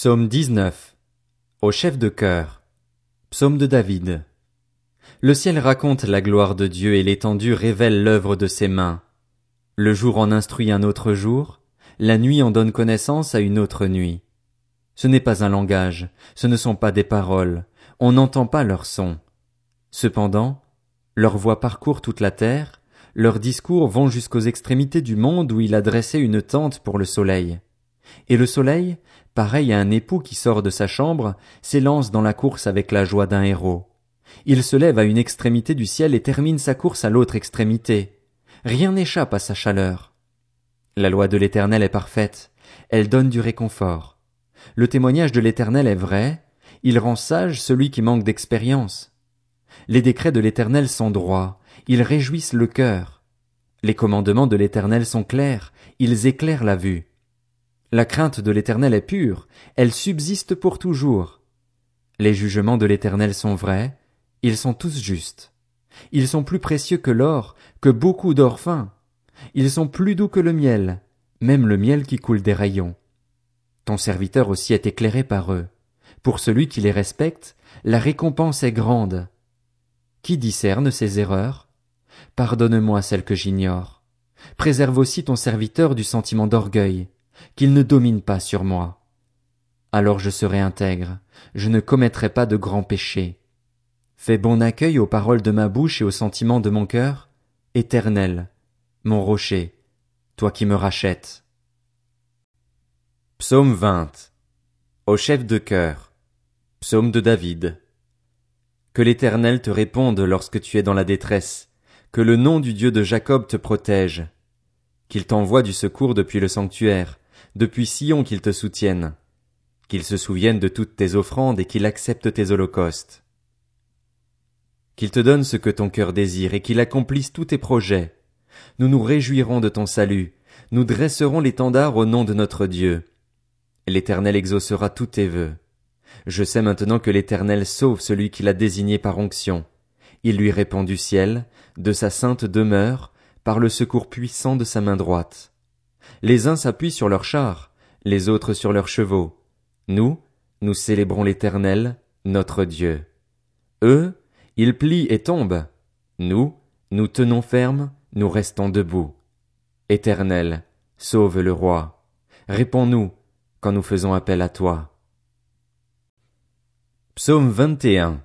Psaume 19. Au chef de chœur. Psaume de David. Le ciel raconte la gloire de Dieu et l'étendue révèle l'œuvre de ses mains. Le jour en instruit un autre jour, la nuit en donne connaissance à une autre nuit. Ce n'est pas un langage, ce ne sont pas des paroles, on n'entend pas leur son. Cependant, leur voix parcourt toute la terre, leurs discours vont jusqu'aux extrémités du monde où il a dressé une tente pour le soleil. Et le soleil, pareil à un époux qui sort de sa chambre, s'élance dans la course avec la joie d'un héros. Il se lève à une extrémité du ciel et termine sa course à l'autre extrémité. Rien n'échappe à sa chaleur. La loi de l'Éternel est parfaite, elle donne du réconfort. Le témoignage de l'Éternel est vrai, il rend sage celui qui manque d'expérience. Les décrets de l'Éternel sont droits, ils réjouissent le cœur. Les commandements de l'Éternel sont clairs, ils éclairent la vue. La crainte de l'Éternel est pure, elle subsiste pour toujours. Les jugements de l'Éternel sont vrais, ils sont tous justes. Ils sont plus précieux que l'or, que beaucoup d'or fin. Ils sont plus doux que le miel, même le miel qui coule des rayons. Ton serviteur aussi est éclairé par eux. Pour celui qui les respecte, la récompense est grande. Qui discerne ses erreurs? Pardonne-moi celles que j'ignore. Préserve aussi ton serviteur du sentiment d'orgueil qu'il ne domine pas sur moi. Alors je serai intègre, je ne commettrai pas de grands péchés. Fais bon accueil aux paroles de ma bouche et aux sentiments de mon cœur, éternel, mon rocher, toi qui me rachètes. Psaume 20 Au chef de cœur Psaume de David. Que l'Éternel te réponde lorsque tu es dans la détresse, que le nom du Dieu de Jacob te protège, qu'il t'envoie du secours depuis le sanctuaire, depuis Sion qu'il te soutienne, qu'il se souvienne de toutes tes offrandes et qu'il accepte tes holocaustes. Qu'il te donne ce que ton cœur désire et qu'il accomplisse tous tes projets. Nous nous réjouirons de ton salut, nous dresserons l'étendard au nom de notre Dieu. L'Éternel exaucera tous tes vœux. Je sais maintenant que l'Éternel sauve celui qu'il a désigné par onction. Il lui répond du ciel, de sa sainte demeure, par le secours puissant de sa main droite. Les uns s'appuient sur leurs chars, les autres sur leurs chevaux. Nous, nous célébrons l'Éternel, notre Dieu. Eux, ils plient et tombent. Nous, nous tenons ferme, nous restons debout. Éternel, sauve le roi. Réponds-nous quand nous faisons appel à toi. Psaume 21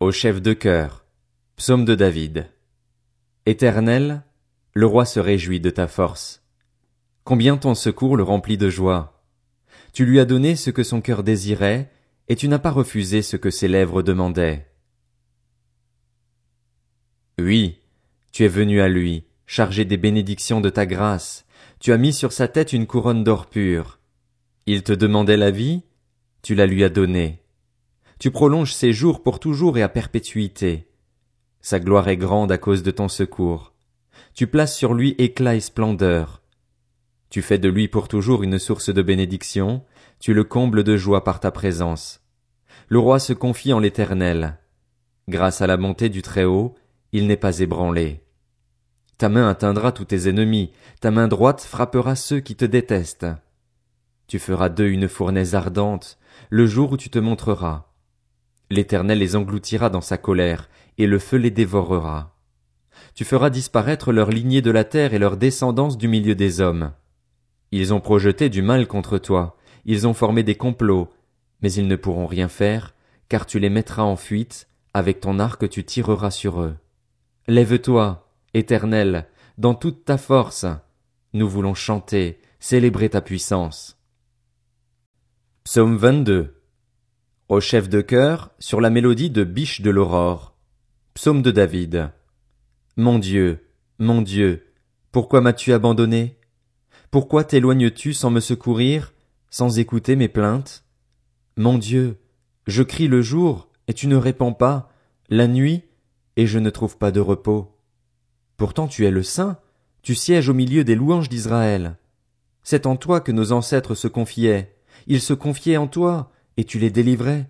Au chef de cœur. Psaume de David. Éternel, le roi se réjouit de ta force. Combien ton secours le remplit de joie. Tu lui as donné ce que son cœur désirait, et tu n'as pas refusé ce que ses lèvres demandaient. Oui, tu es venu à lui, chargé des bénédictions de ta grâce, tu as mis sur sa tête une couronne d'or pur. Il te demandait la vie, tu la lui as donnée. Tu prolonges ses jours pour toujours et à perpétuité. Sa gloire est grande à cause de ton secours. Tu places sur lui éclat et splendeur. Tu fais de lui pour toujours une source de bénédiction, tu le combles de joie par ta présence. Le roi se confie en l'Éternel. Grâce à la bonté du Très-Haut, il n'est pas ébranlé. Ta main atteindra tous tes ennemis, ta main droite frappera ceux qui te détestent. Tu feras d'eux une fournaise ardente, le jour où tu te montreras. L'Éternel les engloutira dans sa colère, et le feu les dévorera. Tu feras disparaître leur lignée de la terre et leur descendance du milieu des hommes. Ils ont projeté du mal contre toi, ils ont formé des complots, mais ils ne pourront rien faire, car tu les mettras en fuite, avec ton arc tu tireras sur eux. Lève-toi, Éternel, dans toute ta force. Nous voulons chanter, célébrer ta puissance. Psaume 22. Au chef de chœur, sur la mélodie de Biche de l'aurore. Psaume de David. Mon Dieu, mon Dieu, pourquoi m'as-tu abandonné? Pourquoi t'éloignes-tu sans me secourir, sans écouter mes plaintes? Mon Dieu, je crie le jour, et tu ne réponds pas, la nuit, et je ne trouve pas de repos. Pourtant tu es le Saint, tu sièges au milieu des louanges d'Israël. C'est en toi que nos ancêtres se confiaient, ils se confiaient en toi, et tu les délivrais.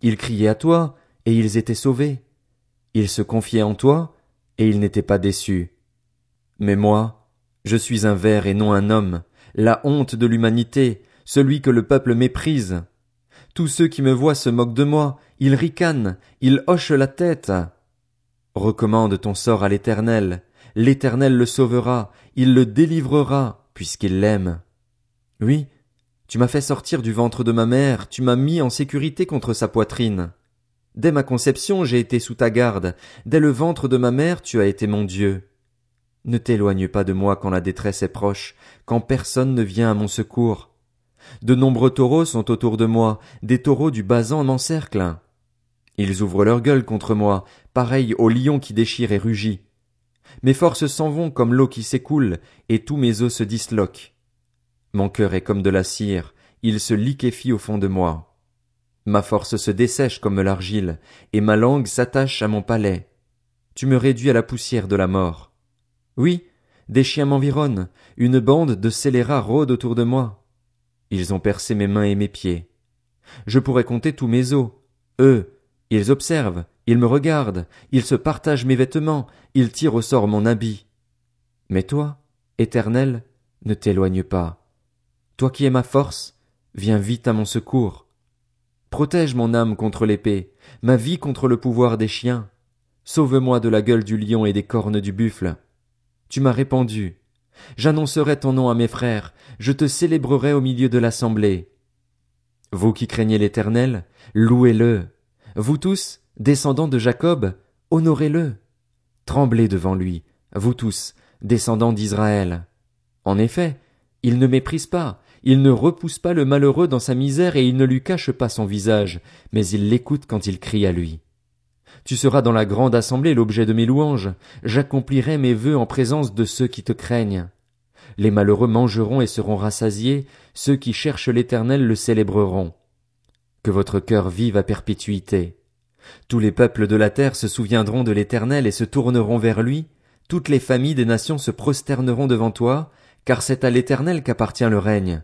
Ils criaient à toi, et ils étaient sauvés. Ils se confiaient en toi, et ils n'étaient pas déçus. Mais moi, je suis un ver et non un homme, la honte de l'humanité, celui que le peuple méprise. Tous ceux qui me voient se moquent de moi, ils ricanent, ils hochent la tête. Recommande ton sort à l'Éternel, l'Éternel le sauvera, il le délivrera, puisqu'il l'aime. Oui, tu m'as fait sortir du ventre de ma mère, tu m'as mis en sécurité contre sa poitrine. Dès ma conception j'ai été sous ta garde, dès le ventre de ma mère tu as été mon Dieu. Ne t'éloigne pas de moi quand la détresse est proche, quand personne ne vient à mon secours. De nombreux taureaux sont autour de moi, des taureaux du basan m'encerclent. Ils ouvrent leur gueule contre moi, pareils au lion qui déchire et rugit. Mes forces s'en vont comme l'eau qui s'écoule, et tous mes os se disloquent. Mon cœur est comme de la cire, il se liquéfie au fond de moi. Ma force se dessèche comme l'argile, et ma langue s'attache à mon palais. Tu me réduis à la poussière de la mort. Oui, des chiens m'environnent, une bande de scélérats rôde autour de moi. Ils ont percé mes mains et mes pieds. Je pourrais compter tous mes os. Eux, ils observent, ils me regardent, ils se partagent mes vêtements, ils tirent au sort mon habit. Mais toi, Éternel, ne t'éloigne pas. Toi qui es ma force, viens vite à mon secours. Protège mon âme contre l'épée, ma vie contre le pouvoir des chiens. Sauve-moi de la gueule du lion et des cornes du buffle. Tu m'as répondu. J'annoncerai ton nom à mes frères, je te célébrerai au milieu de l'assemblée. Vous qui craignez l'Éternel, louez-le. Vous tous, descendants de Jacob, honorez-le. Tremblez devant lui, vous tous, descendants d'Israël. En effet, il ne méprise pas, il ne repousse pas le malheureux dans sa misère et il ne lui cache pas son visage, mais il l'écoute quand il crie à lui. Tu seras dans la grande assemblée l'objet de mes louanges, j'accomplirai mes vœux en présence de ceux qui te craignent. Les malheureux mangeront et seront rassasiés, ceux qui cherchent l'Éternel le célébreront que votre cœur vive à perpétuité. Tous les peuples de la terre se souviendront de l'Éternel et se tourneront vers lui, toutes les familles des nations se prosterneront devant toi, car c'est à l'Éternel qu'appartient le règne.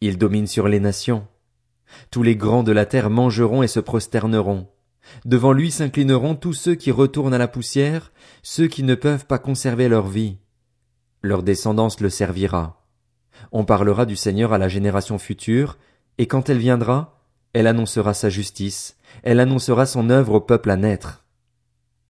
Il domine sur les nations. Tous les grands de la terre mangeront et se prosterneront. Devant lui s'inclineront tous ceux qui retournent à la poussière, ceux qui ne peuvent pas conserver leur vie. Leur descendance le servira. On parlera du Seigneur à la génération future, et quand elle viendra, elle annoncera sa justice, elle annoncera son œuvre au peuple à naître.